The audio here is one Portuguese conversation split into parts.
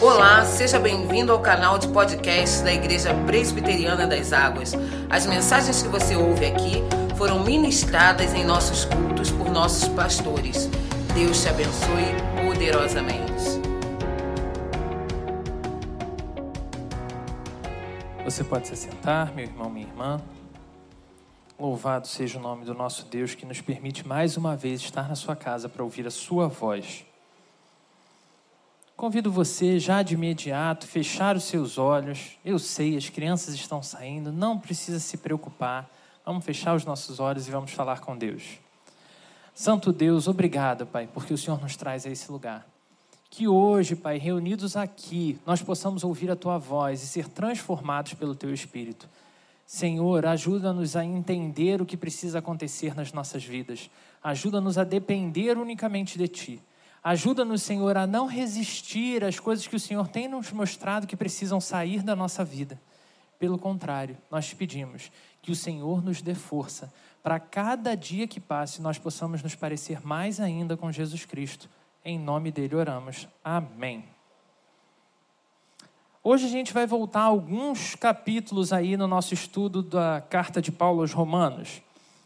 Olá, seja bem-vindo ao canal de podcast da Igreja Presbiteriana das Águas. As mensagens que você ouve aqui foram ministradas em nossos cultos por nossos pastores. Deus te abençoe poderosamente. Você pode se sentar, meu irmão, minha irmã. Louvado seja o nome do nosso Deus que nos permite mais uma vez estar na sua casa para ouvir a sua voz. Convido você já de imediato fechar os seus olhos. Eu sei, as crianças estão saindo, não precisa se preocupar. Vamos fechar os nossos olhos e vamos falar com Deus. Santo Deus, obrigado, Pai, porque o Senhor nos traz a esse lugar. Que hoje, Pai, reunidos aqui, nós possamos ouvir a Tua voz e ser transformados pelo Teu Espírito. Senhor, ajuda-nos a entender o que precisa acontecer nas nossas vidas. Ajuda-nos a depender unicamente de Ti. Ajuda-nos, Senhor, a não resistir às coisas que o Senhor tem nos mostrado que precisam sair da nossa vida. Pelo contrário, nós te pedimos que o Senhor nos dê força para cada dia que passe nós possamos nos parecer mais ainda com Jesus Cristo. Em nome dele oramos. Amém. Hoje a gente vai voltar a alguns capítulos aí no nosso estudo da carta de Paulo aos Romanos.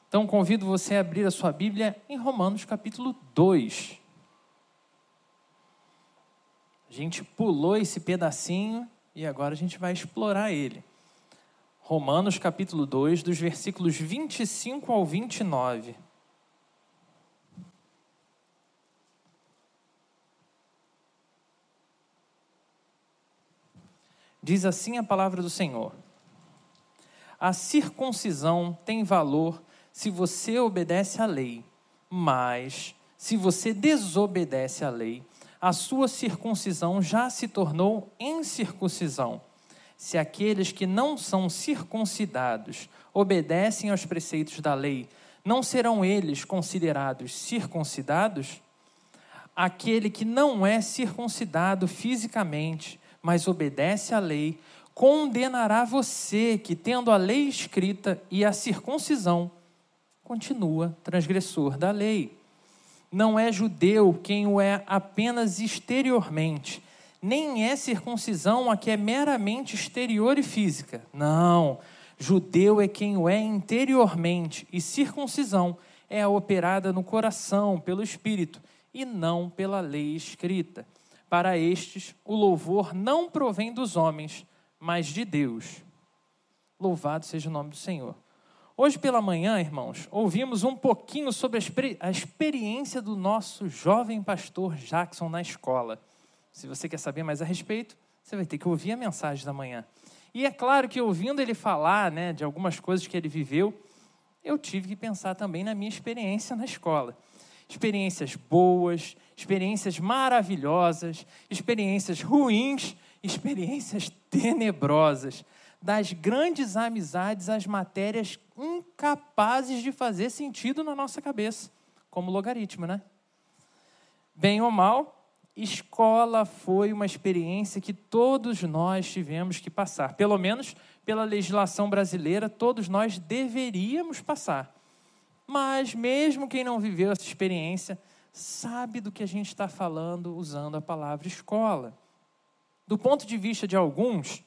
Então convido você a abrir a sua Bíblia em Romanos capítulo 2. A gente pulou esse pedacinho e agora a gente vai explorar ele. Romanos capítulo 2, dos versículos 25 ao 29. Diz assim a palavra do Senhor: A circuncisão tem valor se você obedece à lei, mas se você desobedece à lei, a sua circuncisão já se tornou incircuncisão. Se aqueles que não são circuncidados obedecem aos preceitos da lei, não serão eles considerados circuncidados? Aquele que não é circuncidado fisicamente, mas obedece à lei, condenará você que, tendo a lei escrita e a circuncisão, continua transgressor da lei não é judeu quem o é apenas exteriormente, nem é circuncisão a que é meramente exterior e física. Não, judeu é quem o é interiormente, e circuncisão é a operada no coração, pelo espírito, e não pela lei escrita. Para estes, o louvor não provém dos homens, mas de Deus. Louvado seja o nome do Senhor. Hoje pela manhã, irmãos, ouvimos um pouquinho sobre a experiência do nosso jovem pastor Jackson na escola. Se você quer saber mais a respeito, você vai ter que ouvir a mensagem da manhã. E é claro que ouvindo ele falar né, de algumas coisas que ele viveu, eu tive que pensar também na minha experiência na escola. Experiências boas, experiências maravilhosas, experiências ruins, experiências tenebrosas das grandes amizades às matérias incapazes de fazer sentido na nossa cabeça, como logaritmo, né? Bem ou mal, escola foi uma experiência que todos nós tivemos que passar. Pelo menos pela legislação brasileira, todos nós deveríamos passar. Mas mesmo quem não viveu essa experiência, sabe do que a gente está falando usando a palavra escola. Do ponto de vista de alguns,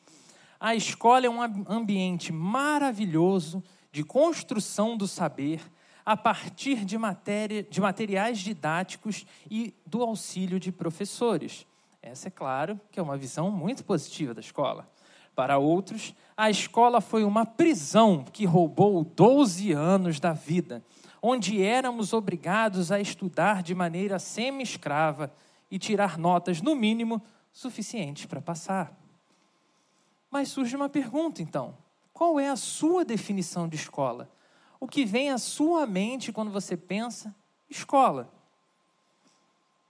a escola é um ambiente maravilhoso de construção do saber a partir de, matéria, de materiais didáticos e do auxílio de professores. Essa, é claro, que é uma visão muito positiva da escola. Para outros, a escola foi uma prisão que roubou 12 anos da vida, onde éramos obrigados a estudar de maneira semi-escrava e tirar notas, no mínimo, suficientes para passar. Mas surge uma pergunta então: qual é a sua definição de escola? O que vem à sua mente quando você pensa escola?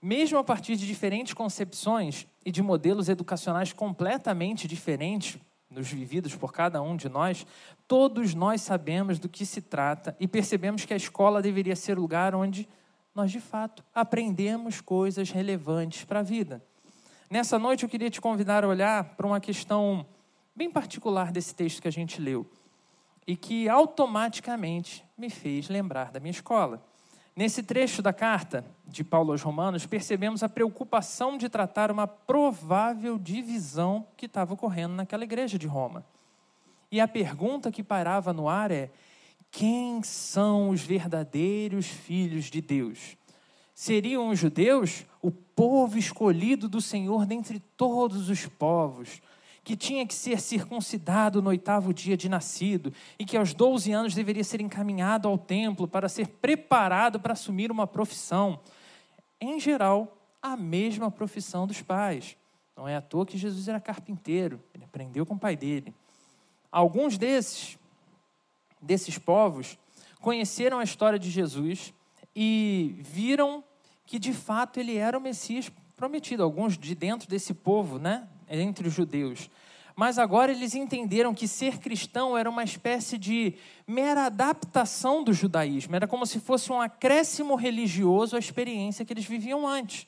Mesmo a partir de diferentes concepções e de modelos educacionais completamente diferentes nos vividos por cada um de nós, todos nós sabemos do que se trata e percebemos que a escola deveria ser o lugar onde nós de fato aprendemos coisas relevantes para a vida. Nessa noite eu queria te convidar a olhar para uma questão bem particular desse texto que a gente leu e que automaticamente me fez lembrar da minha escola. Nesse trecho da carta de Paulo aos Romanos, percebemos a preocupação de tratar uma provável divisão que estava ocorrendo naquela igreja de Roma. E a pergunta que parava no ar é: quem são os verdadeiros filhos de Deus? Seriam os judeus o povo escolhido do Senhor dentre todos os povos, que tinha que ser circuncidado no oitavo dia de nascido e que aos 12 anos deveria ser encaminhado ao templo para ser preparado para assumir uma profissão. Em geral, a mesma profissão dos pais. Não é à toa que Jesus era carpinteiro, ele aprendeu com o pai dele. Alguns desses, desses povos conheceram a história de Jesus e viram que de fato ele era o Messias prometido, alguns de dentro desse povo, né, entre os judeus. Mas agora eles entenderam que ser cristão era uma espécie de mera adaptação do judaísmo, era como se fosse um acréscimo religioso à experiência que eles viviam antes.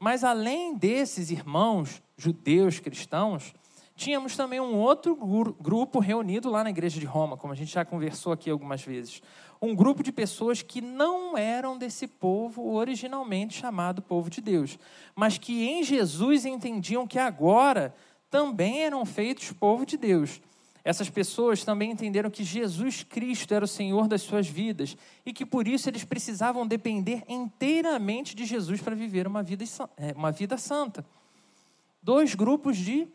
Mas além desses irmãos judeus cristãos, tínhamos também um outro grupo reunido lá na igreja de Roma, como a gente já conversou aqui algumas vezes. Um grupo de pessoas que não eram desse povo originalmente chamado povo de Deus, mas que em Jesus entendiam que agora também eram feitos povo de Deus. Essas pessoas também entenderam que Jesus Cristo era o Senhor das suas vidas e que por isso eles precisavam depender inteiramente de Jesus para viver uma vida, é, uma vida santa. Dois grupos de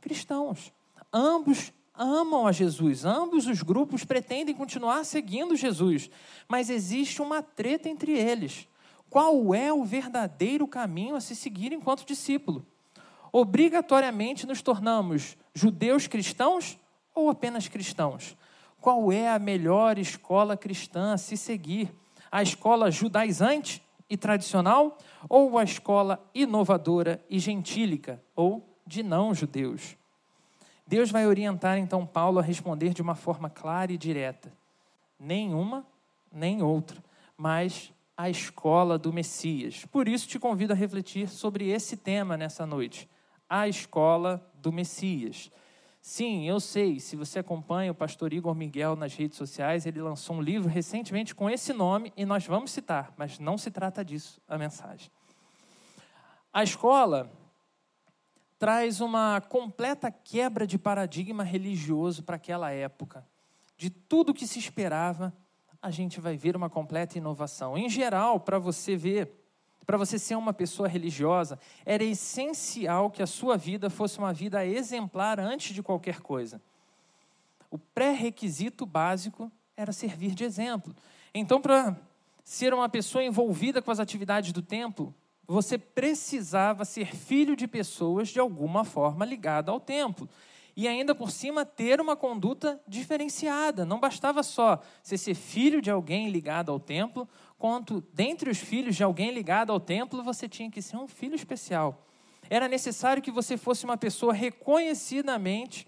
cristãos. Ambos amam a Jesus, ambos os grupos pretendem continuar seguindo Jesus, mas existe uma treta entre eles. Qual é o verdadeiro caminho a se seguir enquanto discípulo? Obrigatoriamente nos tornamos judeus cristãos ou apenas cristãos? Qual é a melhor escola cristã a se seguir? A escola judaizante e tradicional ou a escola inovadora e gentílica ou de não-judeus. Deus vai orientar então Paulo a responder de uma forma clara e direta: nenhuma, nem outra, mas a escola do Messias. Por isso te convido a refletir sobre esse tema nessa noite: a escola do Messias. Sim, eu sei, se você acompanha o pastor Igor Miguel nas redes sociais, ele lançou um livro recentemente com esse nome e nós vamos citar, mas não se trata disso a mensagem. A escola traz uma completa quebra de paradigma religioso para aquela época. De tudo que se esperava, a gente vai ver uma completa inovação. Em geral, para você ver, para você ser uma pessoa religiosa, era essencial que a sua vida fosse uma vida exemplar antes de qualquer coisa. O pré-requisito básico era servir de exemplo. Então, para ser uma pessoa envolvida com as atividades do templo, você precisava ser filho de pessoas de alguma forma ligada ao templo. E ainda por cima ter uma conduta diferenciada. Não bastava só você ser filho de alguém ligado ao templo, quanto dentre os filhos de alguém ligado ao templo, você tinha que ser um filho especial. Era necessário que você fosse uma pessoa reconhecidamente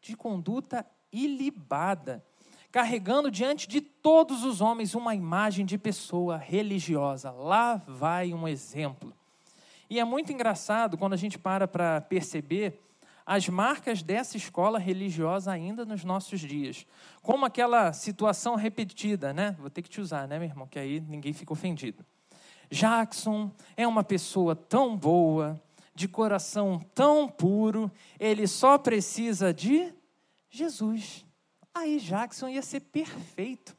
de conduta ilibada carregando diante de todos os homens uma imagem de pessoa religiosa. Lá vai um exemplo. E é muito engraçado quando a gente para para perceber as marcas dessa escola religiosa ainda nos nossos dias. Como aquela situação repetida, né? Vou ter que te usar, né, meu irmão? Que aí ninguém fica ofendido. Jackson é uma pessoa tão boa, de coração tão puro, ele só precisa de Jesus aí Jackson ia ser perfeito.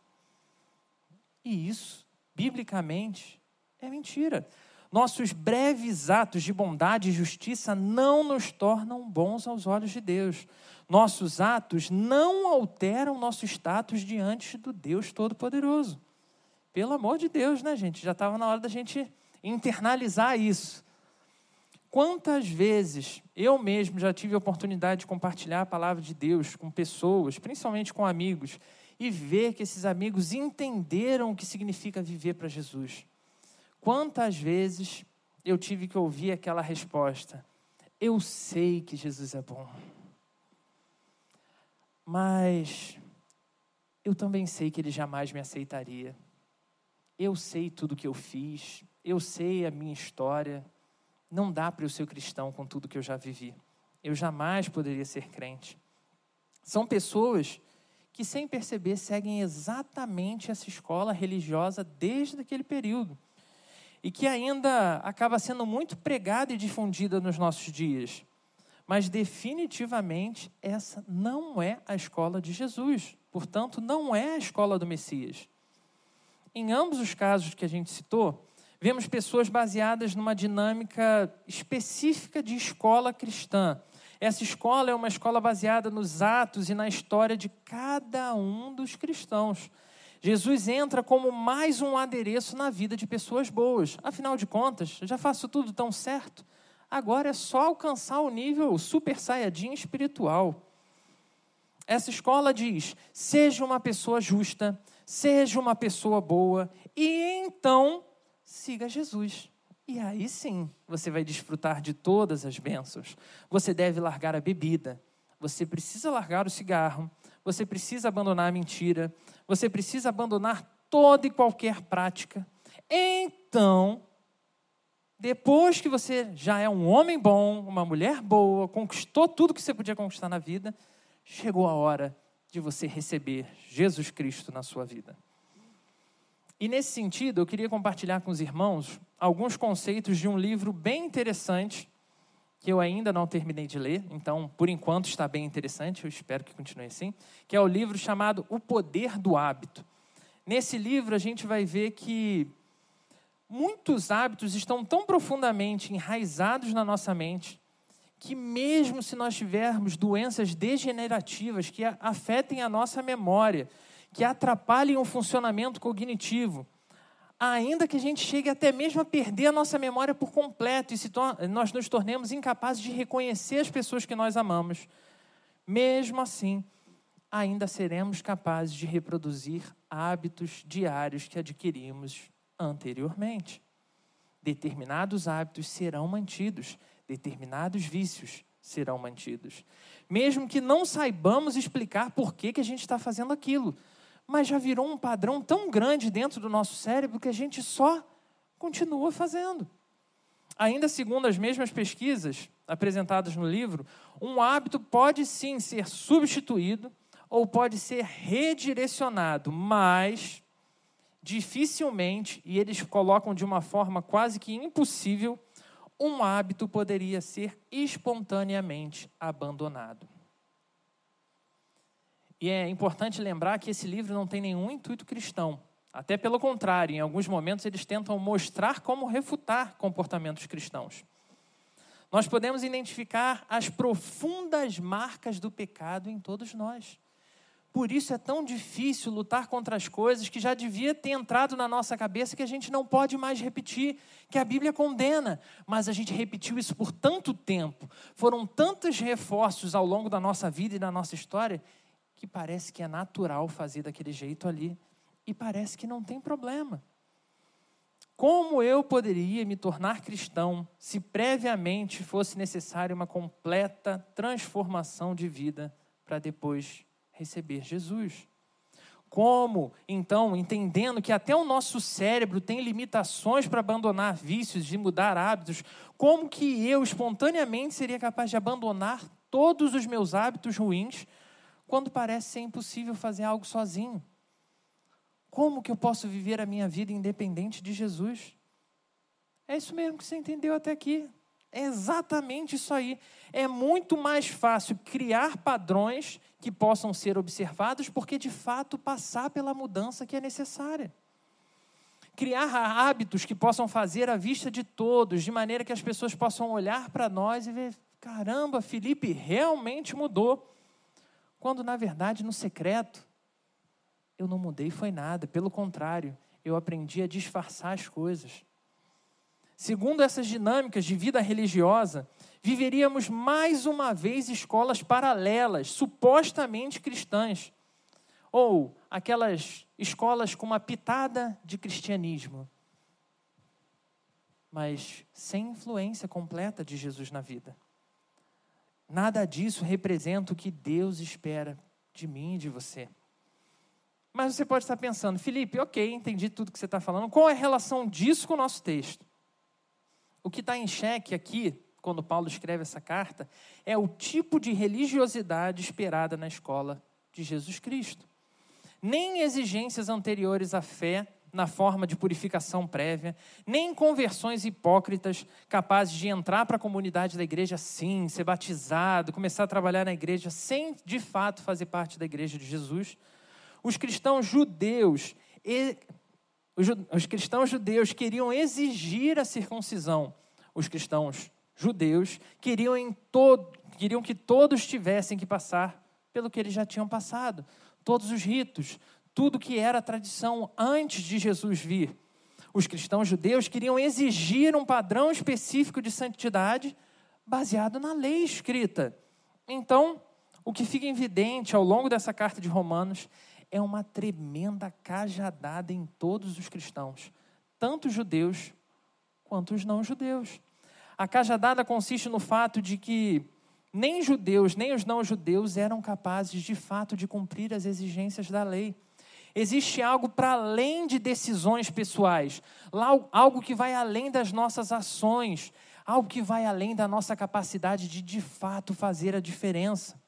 E isso, biblicamente, é mentira. Nossos breves atos de bondade e justiça não nos tornam bons aos olhos de Deus. Nossos atos não alteram nosso status diante do Deus Todo-Poderoso. Pelo amor de Deus, né, gente? Já estava na hora da gente internalizar isso. Quantas vezes eu mesmo já tive a oportunidade de compartilhar a palavra de Deus com pessoas, principalmente com amigos, e ver que esses amigos entenderam o que significa viver para Jesus? Quantas vezes eu tive que ouvir aquela resposta: Eu sei que Jesus é bom, mas eu também sei que ele jamais me aceitaria. Eu sei tudo que eu fiz, eu sei a minha história não dá para eu ser cristão com tudo que eu já vivi. Eu jamais poderia ser crente. São pessoas que, sem perceber, seguem exatamente essa escola religiosa desde aquele período e que ainda acaba sendo muito pregada e difundida nos nossos dias. Mas definitivamente essa não é a escola de Jesus, portanto, não é a escola do Messias. Em ambos os casos que a gente citou, vemos pessoas baseadas numa dinâmica específica de escola cristã. Essa escola é uma escola baseada nos atos e na história de cada um dos cristãos. Jesus entra como mais um adereço na vida de pessoas boas. Afinal de contas, já faço tudo tão certo. Agora é só alcançar o nível super saiyajin espiritual. Essa escola diz: seja uma pessoa justa, seja uma pessoa boa, e então siga Jesus. E aí sim, você vai desfrutar de todas as bênçãos. Você deve largar a bebida, você precisa largar o cigarro, você precisa abandonar a mentira, você precisa abandonar toda e qualquer prática. Então, depois que você já é um homem bom, uma mulher boa, conquistou tudo que você podia conquistar na vida, chegou a hora de você receber Jesus Cristo na sua vida. E nesse sentido, eu queria compartilhar com os irmãos alguns conceitos de um livro bem interessante que eu ainda não terminei de ler, então, por enquanto, está bem interessante, eu espero que continue assim, que é o livro chamado O Poder do Hábito. Nesse livro, a gente vai ver que muitos hábitos estão tão profundamente enraizados na nossa mente que, mesmo se nós tivermos doenças degenerativas que afetem a nossa memória, que atrapalhem o funcionamento cognitivo, ainda que a gente chegue até mesmo a perder a nossa memória por completo e nós nos tornemos incapazes de reconhecer as pessoas que nós amamos, mesmo assim, ainda seremos capazes de reproduzir hábitos diários que adquirimos anteriormente. Determinados hábitos serão mantidos, determinados vícios serão mantidos. Mesmo que não saibamos explicar por que, que a gente está fazendo aquilo mas já virou um padrão tão grande dentro do nosso cérebro que a gente só continua fazendo. Ainda segundo as mesmas pesquisas apresentadas no livro, um hábito pode sim ser substituído ou pode ser redirecionado, mas dificilmente, e eles colocam de uma forma quase que impossível, um hábito poderia ser espontaneamente abandonado. E é importante lembrar que esse livro não tem nenhum intuito cristão. Até pelo contrário, em alguns momentos eles tentam mostrar como refutar comportamentos cristãos. Nós podemos identificar as profundas marcas do pecado em todos nós. Por isso é tão difícil lutar contra as coisas que já devia ter entrado na nossa cabeça que a gente não pode mais repetir, que a Bíblia condena. Mas a gente repetiu isso por tanto tempo, foram tantos reforços ao longo da nossa vida e da nossa história, que parece que é natural fazer daquele jeito ali e parece que não tem problema. Como eu poderia me tornar cristão se previamente fosse necessária uma completa transformação de vida para depois receber Jesus? Como, então, entendendo que até o nosso cérebro tem limitações para abandonar vícios e mudar hábitos, como que eu espontaneamente seria capaz de abandonar todos os meus hábitos ruins quando parece ser impossível fazer algo sozinho? Como que eu posso viver a minha vida independente de Jesus? É isso mesmo que você entendeu até aqui. É exatamente isso aí. É muito mais fácil criar padrões que possam ser observados, porque de fato passar pela mudança que é necessária. Criar hábitos que possam fazer à vista de todos, de maneira que as pessoas possam olhar para nós e ver: caramba, Felipe realmente mudou. Quando, na verdade, no secreto, eu não mudei foi nada. Pelo contrário, eu aprendi a disfarçar as coisas. Segundo essas dinâmicas de vida religiosa, viveríamos mais uma vez escolas paralelas, supostamente cristãs, ou aquelas escolas com uma pitada de cristianismo, mas sem influência completa de Jesus na vida. Nada disso representa o que Deus espera de mim e de você. Mas você pode estar pensando, Felipe, ok, entendi tudo que você está falando. Qual é a relação disso com o nosso texto? O que está em xeque aqui, quando Paulo escreve essa carta, é o tipo de religiosidade esperada na escola de Jesus Cristo. Nem exigências anteriores à fé na forma de purificação prévia, nem conversões hipócritas capazes de entrar para a comunidade da igreja sim, ser batizado, começar a trabalhar na igreja sem de fato fazer parte da igreja de Jesus. Os cristãos judeus, os cristãos judeus queriam exigir a circuncisão. Os cristãos judeus queriam, em todo, queriam que todos tivessem que passar pelo que eles já tinham passado. Todos os ritos, tudo que era tradição antes de Jesus vir. Os cristãos judeus queriam exigir um padrão específico de santidade baseado na lei escrita. Então, o que fica evidente ao longo dessa carta de Romanos é uma tremenda cajadada em todos os cristãos, tanto os judeus quanto os não judeus. A cajadada consiste no fato de que nem judeus, nem os não judeus eram capazes de fato de cumprir as exigências da lei. Existe algo para além de decisões pessoais, algo que vai além das nossas ações, algo que vai além da nossa capacidade de de fato fazer a diferença.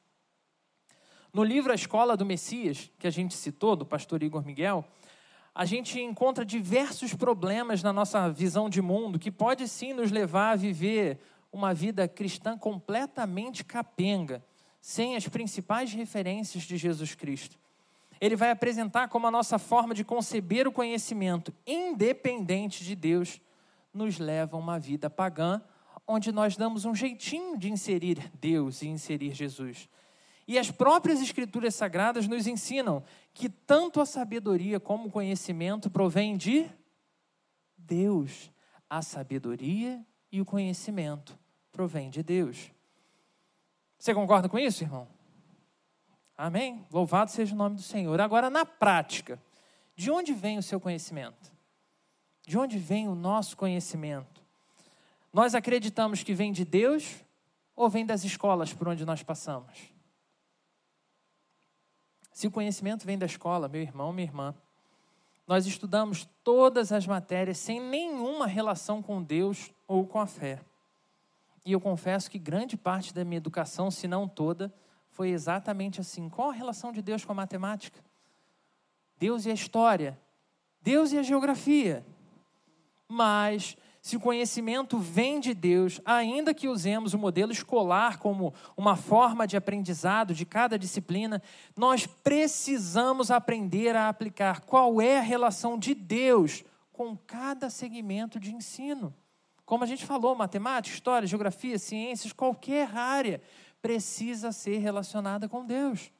No livro A Escola do Messias, que a gente citou, do pastor Igor Miguel, a gente encontra diversos problemas na nossa visão de mundo que pode sim nos levar a viver uma vida cristã completamente capenga, sem as principais referências de Jesus Cristo ele vai apresentar como a nossa forma de conceber o conhecimento independente de Deus nos leva a uma vida pagã, onde nós damos um jeitinho de inserir Deus e inserir Jesus. E as próprias Escrituras Sagradas nos ensinam que tanto a sabedoria como o conhecimento provém de Deus. A sabedoria e o conhecimento provém de Deus. Você concorda com isso, irmão? Amém? Louvado seja o nome do Senhor. Agora, na prática, de onde vem o seu conhecimento? De onde vem o nosso conhecimento? Nós acreditamos que vem de Deus ou vem das escolas por onde nós passamos? Se o conhecimento vem da escola, meu irmão, minha irmã, nós estudamos todas as matérias sem nenhuma relação com Deus ou com a fé. E eu confesso que grande parte da minha educação, se não toda, foi exatamente assim. Qual a relação de Deus com a matemática? Deus e a história, Deus e a geografia. Mas, se o conhecimento vem de Deus, ainda que usemos o modelo escolar como uma forma de aprendizado de cada disciplina, nós precisamos aprender a aplicar qual é a relação de Deus com cada segmento de ensino. Como a gente falou, matemática, história, geografia, ciências, qualquer área precisa ser relacionada com Deus.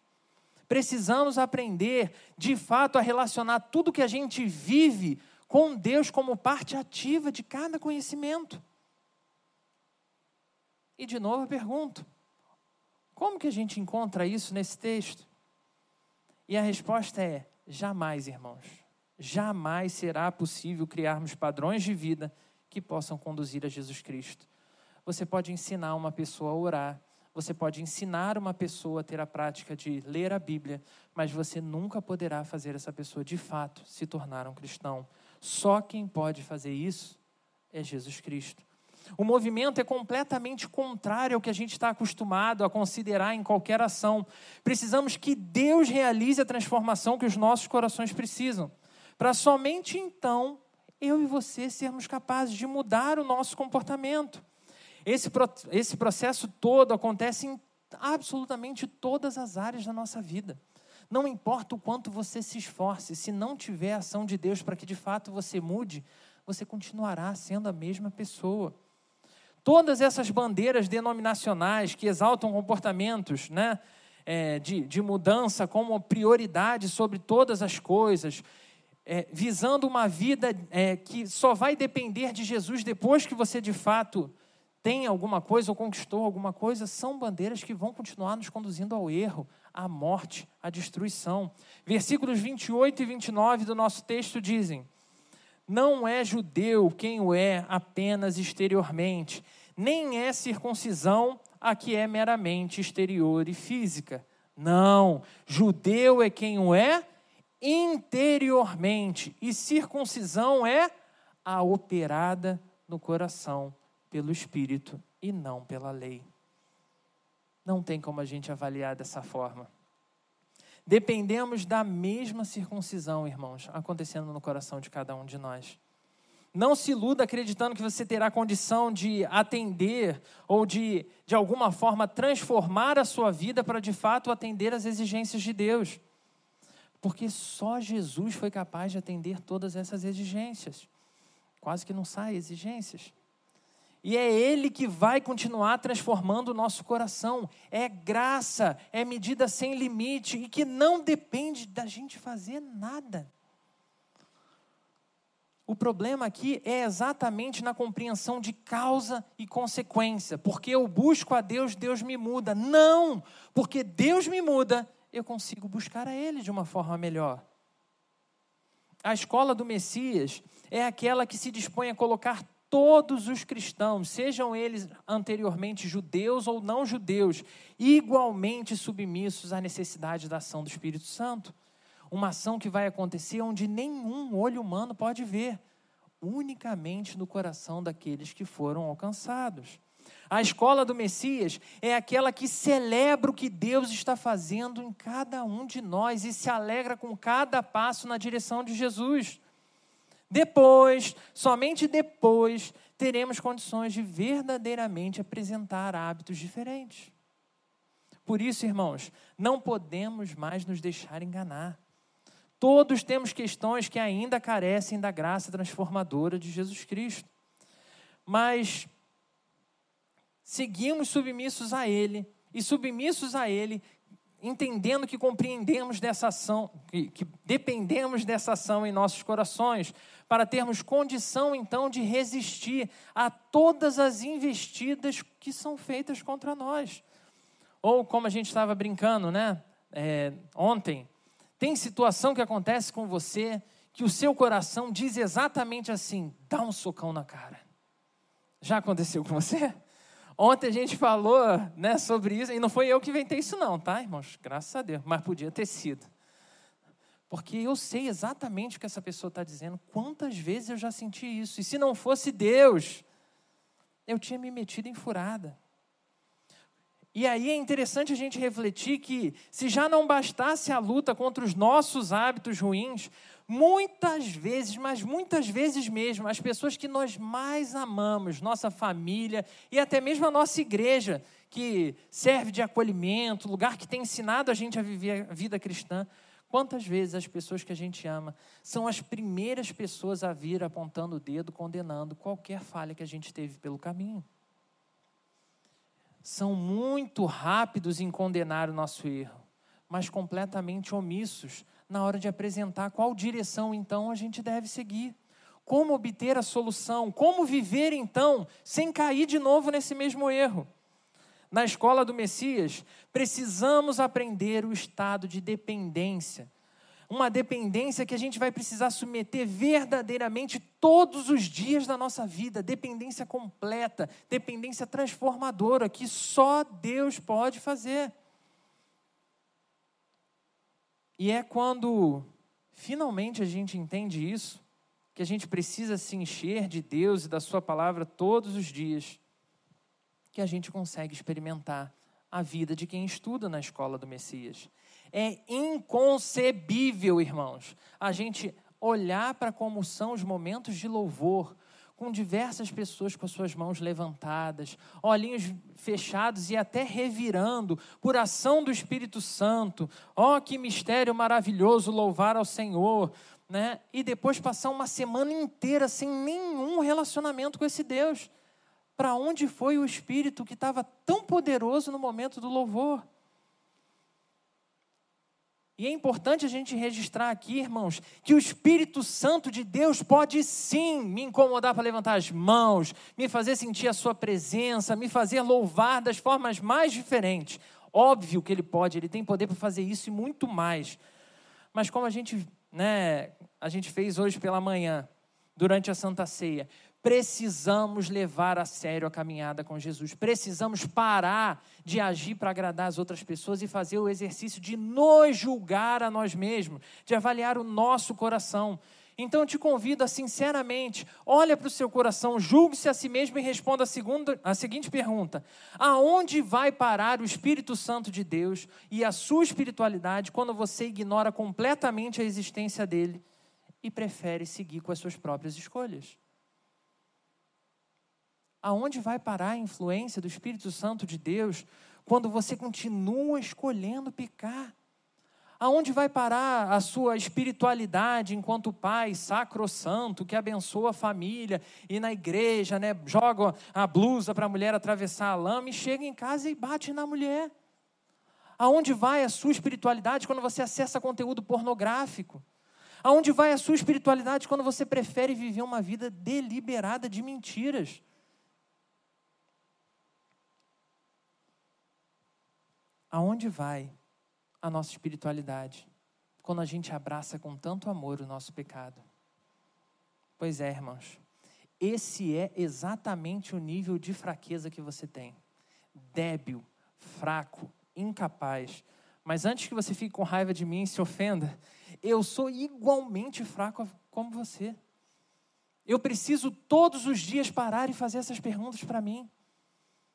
Precisamos aprender, de fato, a relacionar tudo que a gente vive com Deus como parte ativa de cada conhecimento. E de novo eu pergunto: como que a gente encontra isso nesse texto? E a resposta é: jamais, irmãos. Jamais será possível criarmos padrões de vida que possam conduzir a Jesus Cristo. Você pode ensinar uma pessoa a orar, você pode ensinar uma pessoa a ter a prática de ler a Bíblia, mas você nunca poderá fazer essa pessoa de fato se tornar um cristão. Só quem pode fazer isso é Jesus Cristo. O movimento é completamente contrário ao que a gente está acostumado a considerar em qualquer ação. Precisamos que Deus realize a transformação que os nossos corações precisam, para somente então eu e você sermos capazes de mudar o nosso comportamento. Esse, esse processo todo acontece em absolutamente todas as áreas da nossa vida. Não importa o quanto você se esforce, se não tiver ação de Deus para que de fato você mude, você continuará sendo a mesma pessoa. Todas essas bandeiras denominacionais que exaltam comportamentos né, é, de, de mudança como prioridade sobre todas as coisas, é, visando uma vida é, que só vai depender de Jesus depois que você de fato tem alguma coisa ou conquistou alguma coisa, são bandeiras que vão continuar nos conduzindo ao erro, à morte, à destruição. Versículos 28 e 29 do nosso texto dizem: Não é judeu quem o é apenas exteriormente, nem é circuncisão a que é meramente exterior e física. Não, judeu é quem o é interiormente, e circuncisão é a operada no coração pelo Espírito e não pela lei. Não tem como a gente avaliar dessa forma. Dependemos da mesma circuncisão, irmãos, acontecendo no coração de cada um de nós. Não se iluda acreditando que você terá condição de atender ou de, de alguma forma, transformar a sua vida para de fato atender às exigências de Deus. Porque só Jesus foi capaz de atender todas essas exigências. Quase que não sai exigências. E é Ele que vai continuar transformando o nosso coração. É graça, é medida sem limite e que não depende da gente fazer nada. O problema aqui é exatamente na compreensão de causa e consequência. Porque eu busco a Deus, Deus me muda. Não! Porque Deus me muda, eu consigo buscar a Ele de uma forma melhor. A escola do Messias é aquela que se dispõe a colocar todos os cristãos, sejam eles anteriormente judeus ou não judeus, igualmente submissos à necessidade da ação do Espírito Santo uma ação que vai acontecer onde nenhum olho humano pode ver, unicamente no coração daqueles que foram alcançados. A escola do Messias é aquela que celebra o que Deus está fazendo em cada um de nós e se alegra com cada passo na direção de Jesus. Depois, somente depois, teremos condições de verdadeiramente apresentar hábitos diferentes. Por isso, irmãos, não podemos mais nos deixar enganar. Todos temos questões que ainda carecem da graça transformadora de Jesus Cristo. Mas seguimos submissos a Ele, e submissos a Ele, entendendo que compreendemos dessa ação, que, que, dependemos dessa ação em nossos corações, para termos condição então de resistir a todas as investidas que são feitas contra nós. Ou como a gente estava brincando, né? É, ontem, tem situação que acontece com você que o seu coração diz exatamente assim: dá um socão na cara. Já aconteceu com você? Ontem a gente falou né, sobre isso, e não foi eu que inventei isso, não, tá, irmãos? Graças a Deus, mas podia ter sido. Porque eu sei exatamente o que essa pessoa está dizendo, quantas vezes eu já senti isso, e se não fosse Deus, eu tinha me metido em furada. E aí é interessante a gente refletir que, se já não bastasse a luta contra os nossos hábitos ruins, muitas vezes, mas muitas vezes mesmo, as pessoas que nós mais amamos, nossa família e até mesmo a nossa igreja, que serve de acolhimento, lugar que tem ensinado a gente a viver a vida cristã, quantas vezes as pessoas que a gente ama são as primeiras pessoas a vir apontando o dedo, condenando qualquer falha que a gente teve pelo caminho. São muito rápidos em condenar o nosso erro, mas completamente omissos na hora de apresentar qual direção então a gente deve seguir. Como obter a solução? Como viver então sem cair de novo nesse mesmo erro? Na escola do Messias, precisamos aprender o estado de dependência uma dependência que a gente vai precisar submeter verdadeiramente todos os dias da nossa vida, dependência completa, dependência transformadora, que só Deus pode fazer. E é quando finalmente a gente entende isso, que a gente precisa se encher de Deus e da Sua palavra todos os dias, que a gente consegue experimentar a vida de quem estuda na escola do Messias. É inconcebível, irmãos, a gente olhar para como são os momentos de louvor, com diversas pessoas com as suas mãos levantadas, olhinhos fechados e até revirando por ação do Espírito Santo. Oh, que mistério maravilhoso louvar ao Senhor, né? E depois passar uma semana inteira sem nenhum relacionamento com esse Deus. Para onde foi o Espírito que estava tão poderoso no momento do louvor? E é importante a gente registrar aqui, irmãos, que o Espírito Santo de Deus pode sim me incomodar para levantar as mãos, me fazer sentir a Sua presença, me fazer louvar das formas mais diferentes. Óbvio que Ele pode, Ele tem poder para fazer isso e muito mais. Mas como a gente, né, a gente fez hoje pela manhã, durante a Santa Ceia, precisamos levar a sério a caminhada com Jesus. Precisamos parar de agir para agradar as outras pessoas e fazer o exercício de nos julgar a nós mesmos, de avaliar o nosso coração Então eu te convido a sinceramente, olha para o seu coração, julgue-se a si mesmo e responda a, segunda, a seguinte pergunta: Aonde vai parar o Espírito Santo de Deus e a sua espiritualidade quando você ignora completamente a existência dele e prefere seguir com as suas próprias escolhas? Aonde vai parar a influência do Espírito Santo de Deus quando você continua escolhendo pecar? Aonde vai parar a sua espiritualidade enquanto pai sacrossanto que abençoa a família e na igreja, né, joga a blusa para a mulher atravessar a lama e chega em casa e bate na mulher? Aonde vai a sua espiritualidade quando você acessa conteúdo pornográfico? Aonde vai a sua espiritualidade quando você prefere viver uma vida deliberada de mentiras? Aonde vai a nossa espiritualidade quando a gente abraça com tanto amor o nosso pecado. Pois é, irmãos, esse é exatamente o nível de fraqueza que você tem. Débil, fraco, incapaz. Mas antes que você fique com raiva de mim e se ofenda, eu sou igualmente fraco como você. Eu preciso todos os dias parar e fazer essas perguntas para mim.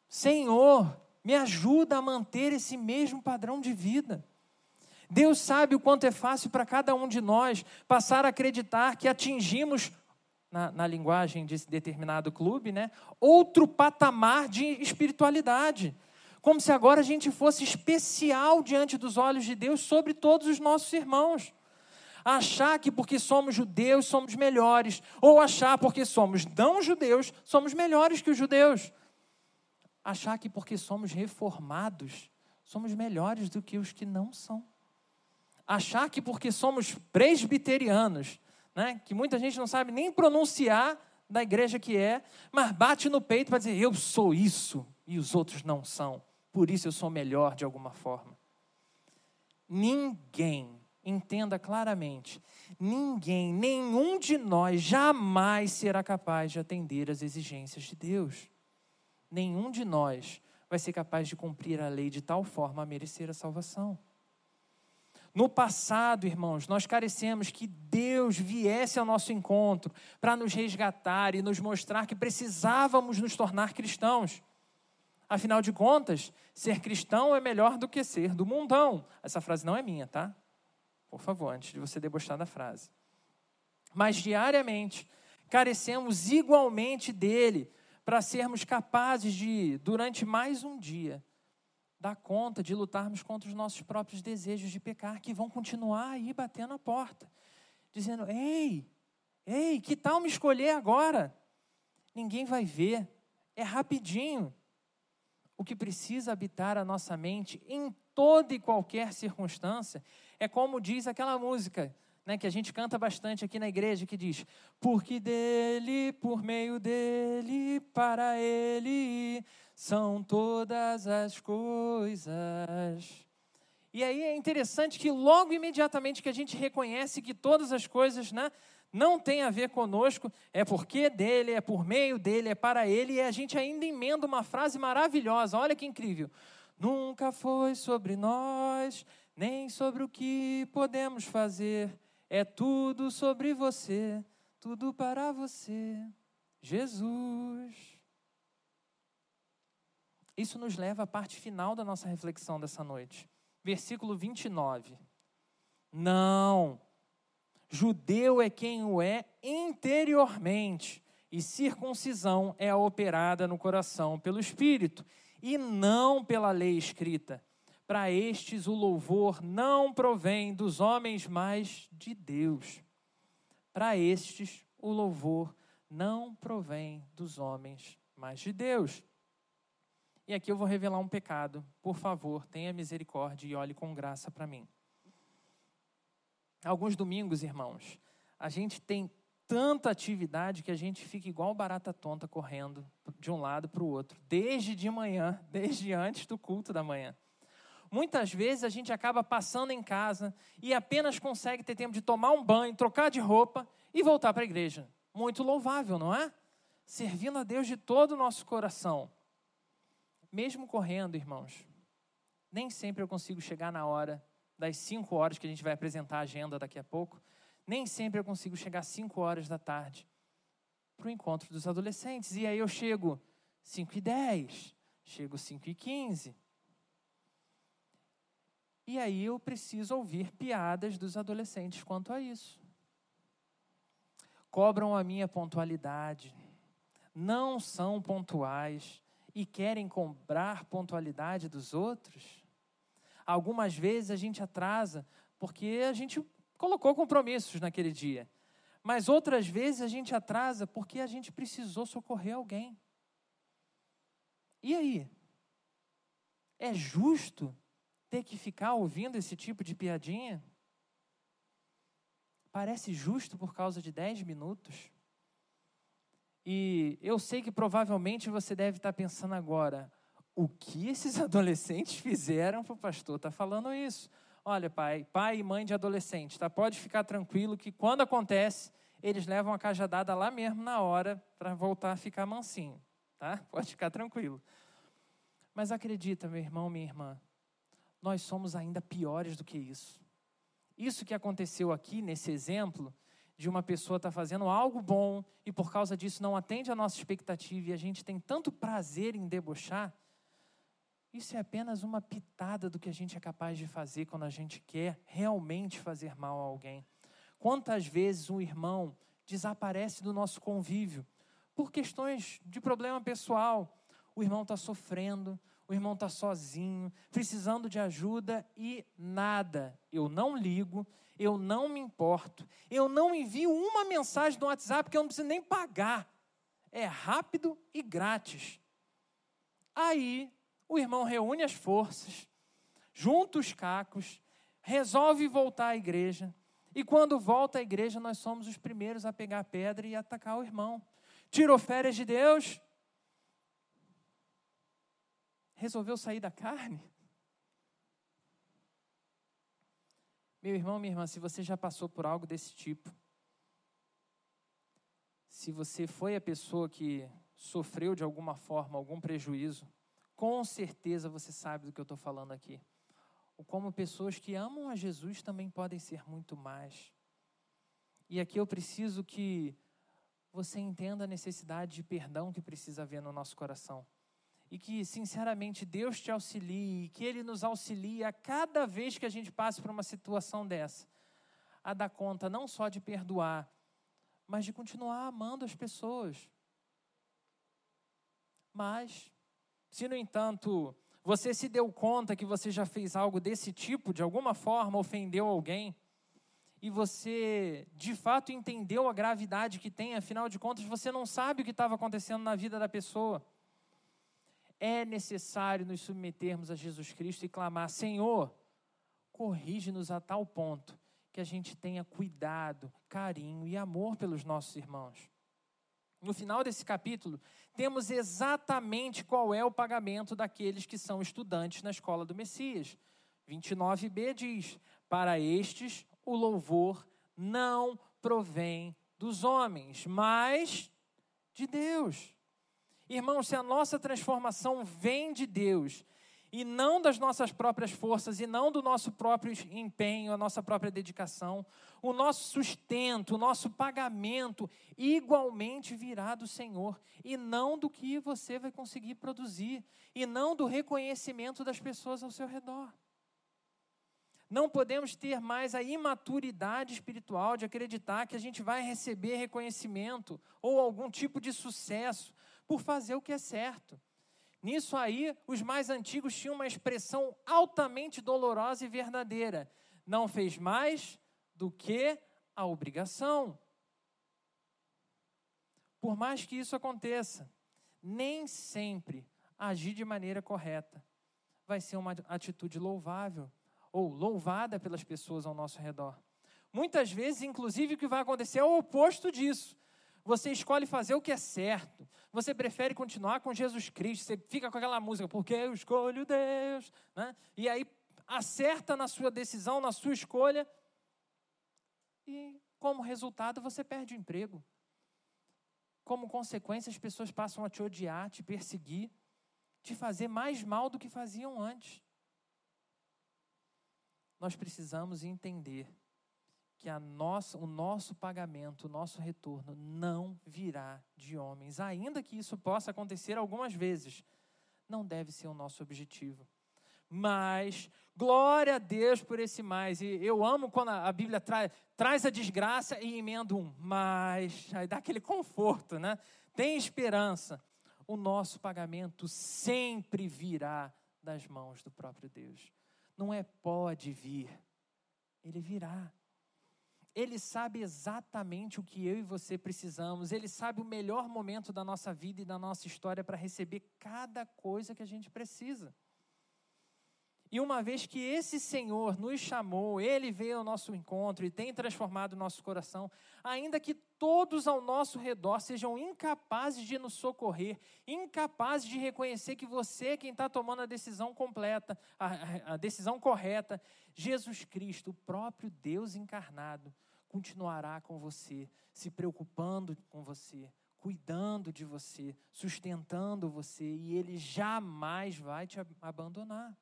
Senhor, me ajuda a manter esse mesmo padrão de vida. Deus sabe o quanto é fácil para cada um de nós passar a acreditar que atingimos, na, na linguagem de determinado clube, né, outro patamar de espiritualidade. Como se agora a gente fosse especial diante dos olhos de Deus sobre todos os nossos irmãos. Achar que porque somos judeus somos melhores, ou achar porque somos não judeus somos melhores que os judeus. Achar que porque somos reformados somos melhores do que os que não são achar que porque somos presbiterianos, né, que muita gente não sabe nem pronunciar da igreja que é, mas bate no peito para dizer eu sou isso e os outros não são, por isso eu sou melhor de alguma forma. Ninguém, entenda claramente, ninguém, nenhum de nós jamais será capaz de atender às exigências de Deus. Nenhum de nós vai ser capaz de cumprir a lei de tal forma a merecer a salvação. No passado, irmãos, nós carecemos que Deus viesse ao nosso encontro para nos resgatar e nos mostrar que precisávamos nos tornar cristãos. Afinal de contas, ser cristão é melhor do que ser do mundão. Essa frase não é minha, tá? Por favor, antes de você debochar da frase. Mas diariamente carecemos igualmente dele para sermos capazes de, durante mais um dia, dar conta de lutarmos contra os nossos próprios desejos de pecar, que vão continuar aí batendo a porta, dizendo: Ei, ei, que tal me escolher agora? Ninguém vai ver, é rapidinho. O que precisa habitar a nossa mente em toda e qualquer circunstância é como diz aquela música né, que a gente canta bastante aqui na igreja, que diz: Porque dele, por meio dele, para ele são todas as coisas. E aí é interessante que logo imediatamente que a gente reconhece que todas as coisas né, não têm a ver conosco, é porque dele, é por meio dele, é para ele, e a gente ainda emenda uma frase maravilhosa, olha que incrível. Nunca foi sobre nós, nem sobre o que podemos fazer é tudo sobre você, tudo para você, Jesus. Isso nos leva à parte final da nossa reflexão dessa noite. Versículo 29. Não, judeu é quem o é interiormente, e circuncisão é a operada no coração pelo Espírito, e não pela lei escrita para estes o louvor não provém dos homens, mas de Deus. Para estes o louvor não provém dos homens, mas de Deus. E aqui eu vou revelar um pecado. Por favor, tenha misericórdia e olhe com graça para mim. Alguns domingos, irmãos, a gente tem tanta atividade que a gente fica igual barata tonta correndo de um lado para o outro, desde de manhã, desde antes do culto da manhã. Muitas vezes a gente acaba passando em casa e apenas consegue ter tempo de tomar um banho, trocar de roupa e voltar para a igreja. Muito louvável, não é? Servindo a Deus de todo o nosso coração. Mesmo correndo, irmãos, nem sempre eu consigo chegar na hora das cinco horas que a gente vai apresentar a agenda daqui a pouco. Nem sempre eu consigo chegar às 5 horas da tarde para o encontro dos adolescentes. E aí eu chego 5 e 10, chego 5 e 15. E aí eu preciso ouvir piadas dos adolescentes quanto a isso. Cobram a minha pontualidade, não são pontuais e querem cobrar pontualidade dos outros. Algumas vezes a gente atrasa porque a gente colocou compromissos naquele dia. Mas outras vezes a gente atrasa porque a gente precisou socorrer alguém. E aí? É justo ter que ficar ouvindo esse tipo de piadinha? Parece justo por causa de 10 minutos? E eu sei que provavelmente você deve estar pensando agora: o que esses adolescentes fizeram para o pastor estar tá falando isso? Olha, pai, pai e mãe de adolescente, tá? Pode ficar tranquilo que quando acontece, eles levam a cajadada lá mesmo na hora para voltar a ficar mansinho, tá? Pode ficar tranquilo. Mas acredita, meu irmão, minha irmã, nós somos ainda piores do que isso. Isso que aconteceu aqui nesse exemplo de uma pessoa estar tá fazendo algo bom e por causa disso não atende a nossa expectativa e a gente tem tanto prazer em debochar, isso é apenas uma pitada do que a gente é capaz de fazer quando a gente quer realmente fazer mal a alguém. Quantas vezes um irmão desaparece do nosso convívio por questões de problema pessoal? O irmão está sofrendo, o irmão está sozinho, precisando de ajuda e nada. Eu não ligo, eu não me importo, eu não envio uma mensagem no WhatsApp que eu não preciso nem pagar. É rápido e grátis. Aí o irmão reúne as forças, junta os cacos, resolve voltar à igreja. E quando volta à igreja, nós somos os primeiros a pegar a pedra e atacar o irmão. Tirou férias de Deus, resolveu sair da carne? Meu irmão, minha irmã, se você já passou por algo desse tipo, se você foi a pessoa que sofreu de alguma forma algum prejuízo, com certeza você sabe do que eu estou falando aqui. Ou como pessoas que amam a Jesus também podem ser muito mais. E aqui eu preciso que você entenda a necessidade de perdão que precisa haver no nosso coração e que, sinceramente, Deus te auxilie, que Ele nos auxilie a cada vez que a gente passe por uma situação dessa, a dar conta não só de perdoar, mas de continuar amando as pessoas. Mas, se no entanto você se deu conta que você já fez algo desse tipo, de alguma forma ofendeu alguém, e você de fato entendeu a gravidade que tem, afinal de contas você não sabe o que estava acontecendo na vida da pessoa é necessário nos submetermos a Jesus Cristo e clamar: Senhor, corrige-nos a tal ponto que a gente tenha cuidado, carinho e amor pelos nossos irmãos. No final desse capítulo, temos exatamente qual é o pagamento daqueles que são estudantes na escola do Messias. 29b diz: Para estes o louvor não provém dos homens, mas de Deus. Irmãos, se a nossa transformação vem de Deus e não das nossas próprias forças e não do nosso próprio empenho, a nossa própria dedicação, o nosso sustento, o nosso pagamento igualmente virá do Senhor e não do que você vai conseguir produzir e não do reconhecimento das pessoas ao seu redor. Não podemos ter mais a imaturidade espiritual de acreditar que a gente vai receber reconhecimento ou algum tipo de sucesso por fazer o que é certo. Nisso aí, os mais antigos tinham uma expressão altamente dolorosa e verdadeira: não fez mais do que a obrigação. Por mais que isso aconteça, nem sempre agir de maneira correta vai ser uma atitude louvável ou louvada pelas pessoas ao nosso redor. Muitas vezes, inclusive, o que vai acontecer é o oposto disso. Você escolhe fazer o que é certo. Você prefere continuar com Jesus Cristo. Você fica com aquela música, porque eu escolho Deus. Né? E aí acerta na sua decisão, na sua escolha. E como resultado, você perde o emprego. Como consequência, as pessoas passam a te odiar, te perseguir, te fazer mais mal do que faziam antes. Nós precisamos entender que a nossa, o nosso pagamento, o nosso retorno não virá de homens, ainda que isso possa acontecer algumas vezes. Não deve ser o nosso objetivo. Mas, glória a Deus por esse mais. E eu amo quando a Bíblia tra traz a desgraça e emenda um mas. Aí dá aquele conforto, né? Tem esperança. O nosso pagamento sempre virá das mãos do próprio Deus. Não é pode vir, ele virá. Ele sabe exatamente o que eu e você precisamos. Ele sabe o melhor momento da nossa vida e da nossa história para receber cada coisa que a gente precisa. E uma vez que esse Senhor nos chamou, Ele veio ao nosso encontro e tem transformado o nosso coração, ainda que todos ao nosso redor sejam incapazes de nos socorrer, incapazes de reconhecer que você é quem está tomando a decisão completa, a, a decisão correta, Jesus Cristo, o próprio Deus encarnado, continuará com você, se preocupando com você, cuidando de você, sustentando você, e Ele jamais vai te abandonar.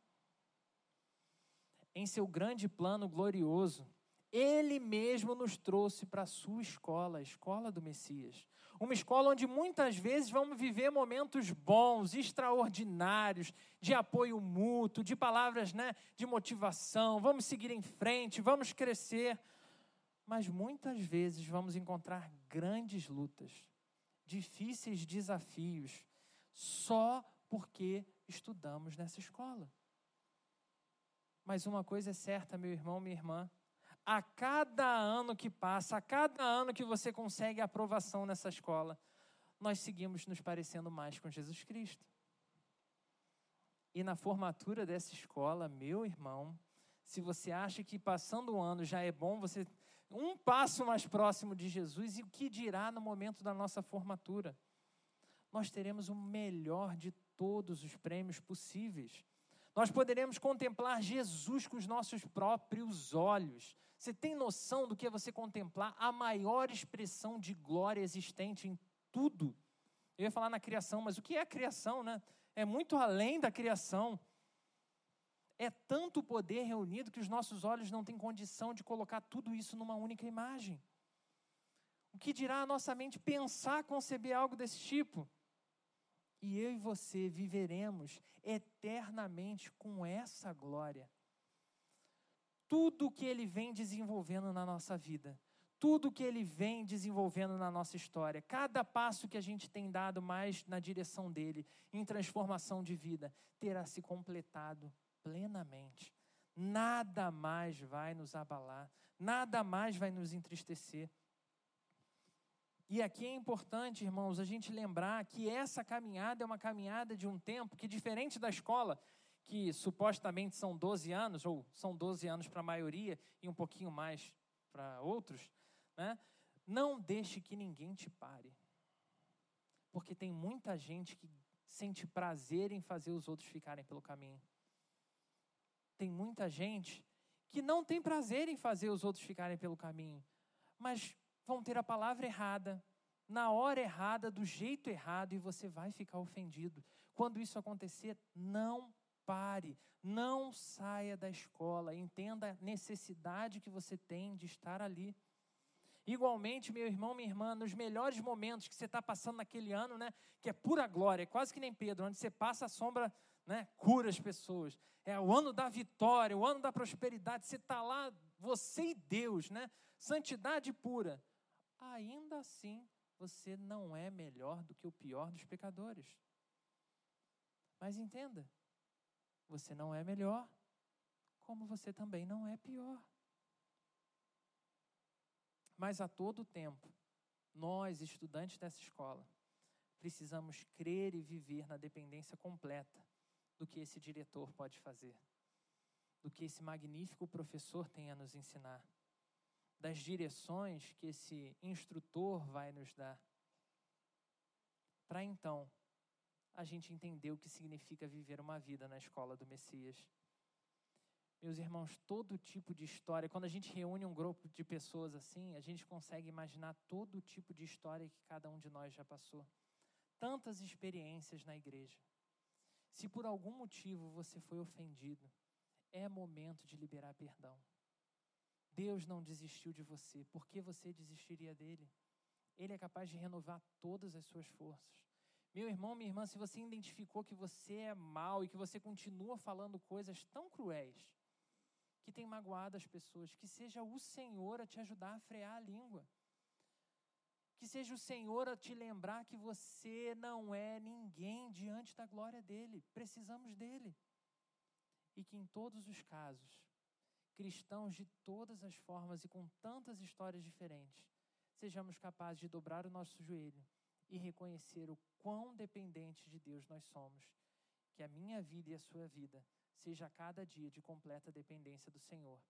Em seu grande plano glorioso, ele mesmo nos trouxe para a sua escola, a escola do Messias. Uma escola onde muitas vezes vamos viver momentos bons, extraordinários, de apoio mútuo, de palavras né, de motivação, vamos seguir em frente, vamos crescer. Mas muitas vezes vamos encontrar grandes lutas, difíceis desafios, só porque estudamos nessa escola. Mas uma coisa é certa, meu irmão, minha irmã. A cada ano que passa, a cada ano que você consegue aprovação nessa escola, nós seguimos nos parecendo mais com Jesus Cristo. E na formatura dessa escola, meu irmão, se você acha que passando o ano já é bom, você um passo mais próximo de Jesus, e o que dirá no momento da nossa formatura? Nós teremos o melhor de todos os prêmios possíveis. Nós poderemos contemplar Jesus com os nossos próprios olhos. Você tem noção do que é você contemplar a maior expressão de glória existente em tudo? Eu ia falar na criação, mas o que é a criação, né? É muito além da criação. É tanto poder reunido que os nossos olhos não têm condição de colocar tudo isso numa única imagem. O que dirá a nossa mente pensar, conceber algo desse tipo? E eu e você viveremos eternamente com essa glória. Tudo que ele vem desenvolvendo na nossa vida, tudo que ele vem desenvolvendo na nossa história, cada passo que a gente tem dado mais na direção dele, em transformação de vida, terá se completado plenamente. Nada mais vai nos abalar, nada mais vai nos entristecer. E aqui é importante, irmãos, a gente lembrar que essa caminhada é uma caminhada de um tempo que, diferente da escola, que supostamente são 12 anos, ou são 12 anos para a maioria e um pouquinho mais para outros, né? não deixe que ninguém te pare. Porque tem muita gente que sente prazer em fazer os outros ficarem pelo caminho. Tem muita gente que não tem prazer em fazer os outros ficarem pelo caminho, mas vão ter a palavra errada, na hora errada, do jeito errado, e você vai ficar ofendido. Quando isso acontecer, não pare, não saia da escola, entenda a necessidade que você tem de estar ali. Igualmente, meu irmão, minha irmã, nos melhores momentos que você está passando naquele ano, né, que é pura glória, quase que nem Pedro, onde você passa a sombra, né, cura as pessoas. É o ano da vitória, o ano da prosperidade. Você está lá, você e Deus, né, santidade pura ainda assim você não é melhor do que o pior dos pecadores. Mas entenda, você não é melhor, como você também não é pior. Mas a todo tempo, nós, estudantes dessa escola, precisamos crer e viver na dependência completa do que esse diretor pode fazer, do que esse magnífico professor tem a nos ensinar das direções que esse instrutor vai nos dar. Para então a gente entender o que significa viver uma vida na escola do Messias. Meus irmãos, todo tipo de história, quando a gente reúne um grupo de pessoas assim, a gente consegue imaginar todo tipo de história que cada um de nós já passou. Tantas experiências na igreja. Se por algum motivo você foi ofendido, é momento de liberar perdão Deus não desistiu de você. Por que você desistiria dele? Ele é capaz de renovar todas as suas forças. Meu irmão, minha irmã, se você identificou que você é mal e que você continua falando coisas tão cruéis, que tem magoado as pessoas, que seja o Senhor a te ajudar a frear a língua. Que seja o Senhor a te lembrar que você não é ninguém diante da glória dele. Precisamos dele. E que em todos os casos, cristãos de todas as formas e com tantas histórias diferentes, sejamos capazes de dobrar o nosso joelho e reconhecer o quão dependente de Deus nós somos. Que a minha vida e a sua vida seja cada dia de completa dependência do Senhor,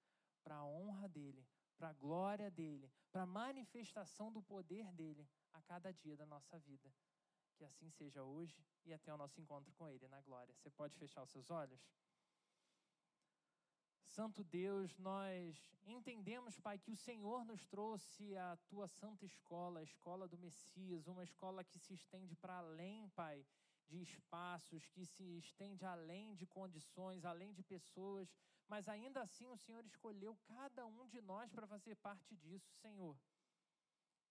para a honra dele, para a glória dele, para a manifestação do poder dele a cada dia da nossa vida. Que assim seja hoje e até o nosso encontro com ele na glória. Você pode fechar os seus olhos? Santo Deus, nós entendemos, Pai, que o Senhor nos trouxe a tua santa escola, a escola do Messias, uma escola que se estende para além, Pai, de espaços, que se estende além de condições, além de pessoas, mas ainda assim o Senhor escolheu cada um de nós para fazer parte disso, Senhor.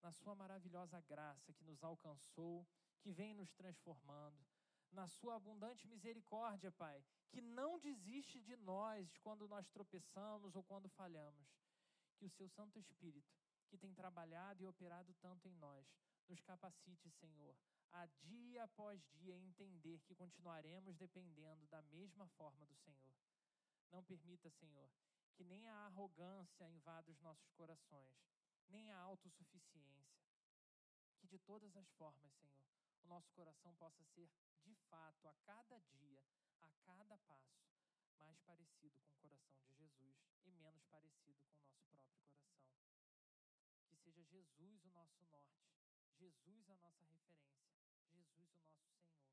Na Sua maravilhosa graça que nos alcançou, que vem nos transformando, na Sua abundante misericórdia, Pai, que não desiste de nós quando nós tropeçamos ou quando falhamos. Que o Seu Santo Espírito, que tem trabalhado e operado tanto em nós, nos capacite, Senhor, a dia após dia entender que continuaremos dependendo da mesma forma do Senhor. Não permita, Senhor, que nem a arrogância invada os nossos corações, nem a autossuficiência. Que de todas as formas, Senhor, o nosso coração possa ser, de fato, a cada dia, a cada passo, mais parecido com o coração de Jesus e menos parecido com o nosso próprio coração. Que seja Jesus o nosso norte Jesus a nossa referência, Jesus o nosso Senhor.